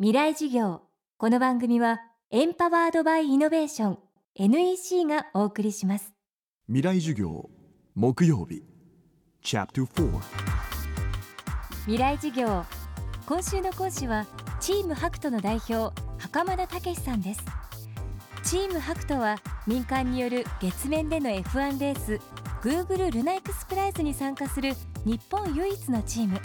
未来授業。この番組はエンパワードバイイノベーション NEC がお送りします。未来授業木曜日チャプター未来授業。今週の講師はチームハクトの代表袴田武さんです。チームハクトは民間による月面での F1 レース Google ルナエクスプライズに参加する日本唯一のチーム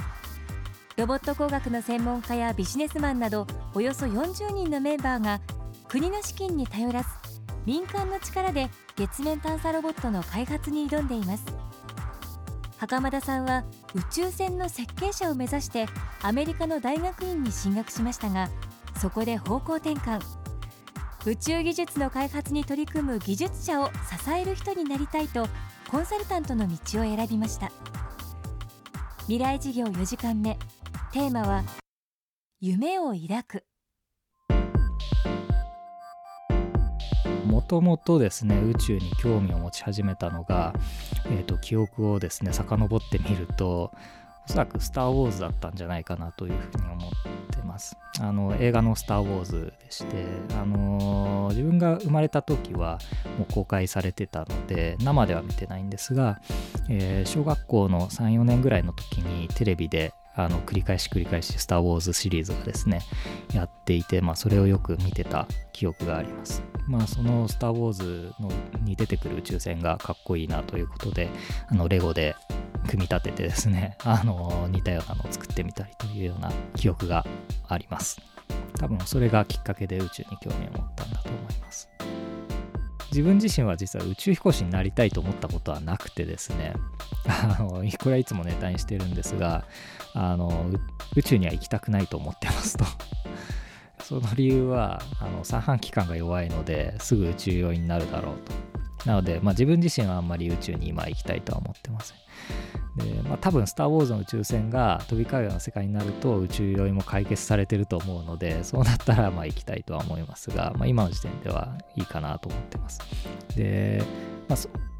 ロボット工学の専門家やビジネスマンなどおよそ40人のメンバーが国の資金に頼らず民間の力で月面探査ロボットの開発に挑んでいます。袴田さんは宇宙船の設計者を目指してアメリカの大学院に進学しましたがそこで方向転換。宇宙技術の開発に取り組む技術者を支える人になりたいとコンサルタントの道を選びました。未来事業4時間目。テーマは夢を抱く。もともとですね宇宙に興味を持ち始めたのが、えーと、記憶をですね遡ってみるとおそらく「スター・ウォーズ」だったんじゃないかなというふうに思ってます。あの映画の「スター・ウォーズ」でしてあの自分が生まれた時はもう公開されてたので生では見てないんですが、えー、小学校の34年ぐらいの時にテレビであの繰り返し繰り返し「スター・ウォーズ」シリーズがですねやっていて、まあ、それをよく見てた記憶があります。まあその「スター・ウォーズの」に出てくる宇宙船がかっこいいなということであのレゴで組み立ててですね あの似たようなのを作ってみたりというような記憶があります。多分それがきっかけで宇宙に興味を持ったんだと思います。自分自身は実は宇宙飛行士になりたいと思ったことはなくてですね。あのこれはいつもネタにしてるんですがあの宇宙には行きたくないと思ってますと。その理由はあの三半規管が弱いのですぐ宇宙用になるだろうと。なので、まあ、自分自身はあんまり宇宙に今行きたいとは思ってません。で、まあ、多分「スター・ウォーズ」の宇宙船が飛び交うような世界になると宇宙酔いも解決されてると思うのでそうなったらまあ行きたいとは思いますが、まあ、今の時点ではいいかなと思ってます。で、まあ、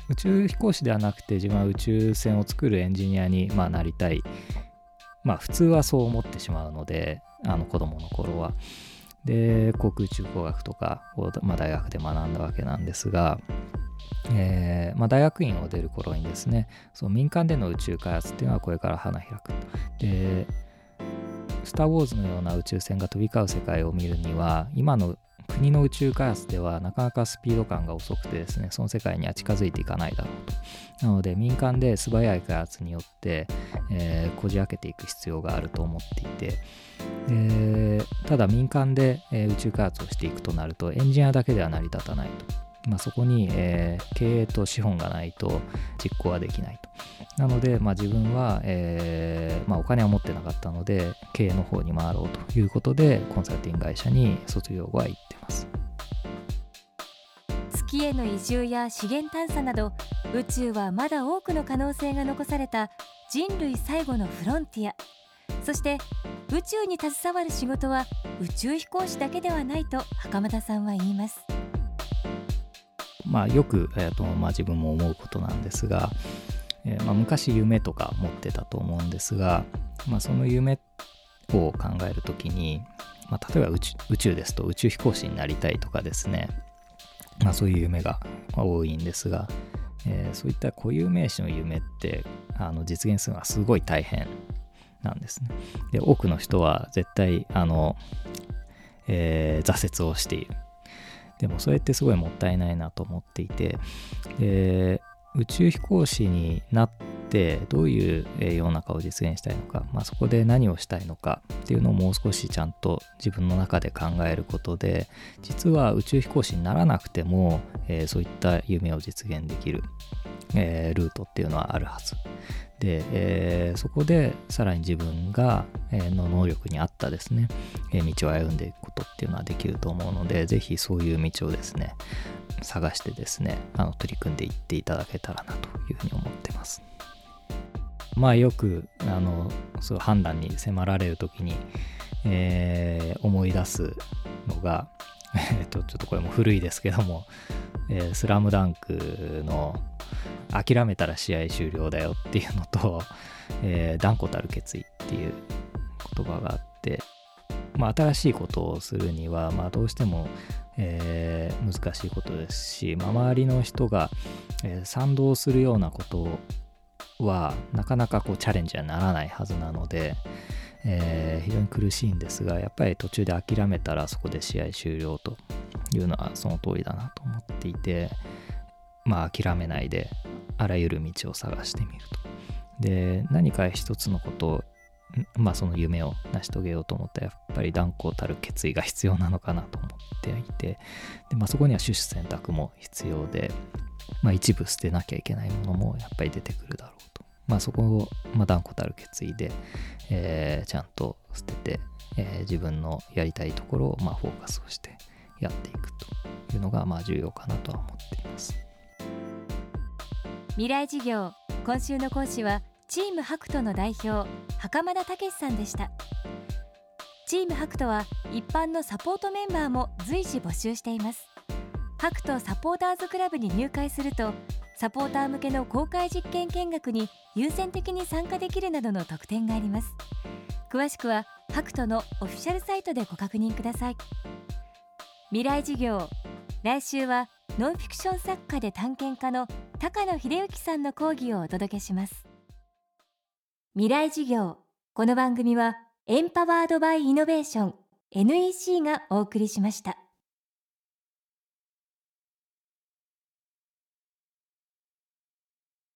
宇宙飛行士ではなくて自分は宇宙船を作るエンジニアにまあなりたい。まあ普通はそう思ってしまうのであの子供の頃は。で航空宇宙工学とかを、まあ、大学で学んだわけなんですがえーまあ、大学院を出る頃にですねその民間での宇宙開発っていうのはこれから花開くで「スター・ウォーズ」のような宇宙船が飛び交う世界を見るには今の国の宇宙開発ではなかなかスピード感が遅くてですねその世界には近づいていかないだろうと。なので民間で素早い開発によって、えー、こじ開けていく必要があると思っていて。ただ民間で、えー、宇宙開発をしていくとなるとエンジニアだけでは成り立たないと。まあ、そこに、えー、経営と資本がないと実行はできないと。なので、まあ、自分は、えーまあ、お金は持ってなかったので、経営の方に回ろうということで、コンサルティング会社に卒業後は行ってます。月への移住や資源探査など、宇宙はまだ多くの可能性が残された人類最後のフロンティア。そして宇宙に携わる仕事は宇宙飛行士だけではないと袴田さんは言います。まあ、よく、えーとまあ、自分も思うことなんですが、えー、まあ、昔夢とか持ってたと思うんですが、まあ、その夢を考える時に、まあ、例えば宇宙宇宙ですと宇宙飛行士になりたいとかですね、まあ、そういう夢が多いんですが、えー、そういった固有名詞の夢ってあの実現するのはすごい大変なんですね。で多くの人は絶対あの、えー、挫折をしている。でもそれってすごいもったいないなと思っていてで宇宙飛行士になってどういう世の中を実現したいのか、まあ、そこで何をしたいのかっていうのをもう少しちゃんと自分の中で考えることで実は宇宙飛行士にならなくても、えー、そういった夢を実現できる、えー、ルートっていうのはあるはずで、えー、そこでさらに自分が、えー、の能力に合ったですね、えー、道を歩んでいくことっていうのはできると思うので、ぜひそういう道をですね、探してですね、あの取り組んでいっていただけたらなというふうに思ってます。まあよくあのそう判断に迫られる時に、え、思い出すのが、えっと、ちょっとこれも古いですけども、えー、スラムダンクの諦めたら試合終了だよっていうのと、えー、断固たる決意っていう言葉があって、まあ、新しいことをするには、まあ、どうしても、えー、難しいことですし、まあ、周りの人が、えー、賛同するようなことをはなかなかこうチャレンジはならないはずなので、えー、非常に苦しいんですがやっぱり途中で諦めたらそこで試合終了というのはその通りだなと思っていてまあ諦めないであらゆる道を探してみると。で何か一つのことをまあその夢を成し遂げようと思ったらやっぱり断固たる決意が必要なのかなと思っていてで、まあ、そこには種子選択も必要で、まあ、一部捨てなきゃいけないものもやっぱり出てくるだろう、まあ、そこを、まあ、断固たる決意で、えー、ちゃんと捨てて、えー、自分のやりたいところを、まあ、フォーカスをしてやっていくというのが、まあ、重要かなとは思っています。未来事業今週の講師はチームハクトの代表袴田武さんでした。チームハクトは一般のサポートメンバーも随時募集しています。ハクトサポーターズクラブに入会するとサポーター向けの公開実験見学に優先的に参加できるなどの特典があります。詳しくはハクトのオフィシャルサイトでご確認ください。未来事業来週はノンフィクション作家で探検家の高野秀幸さんの講義をお届けします。未来事業この番組はエンパワードバイイノベーション NEC がお送りしました。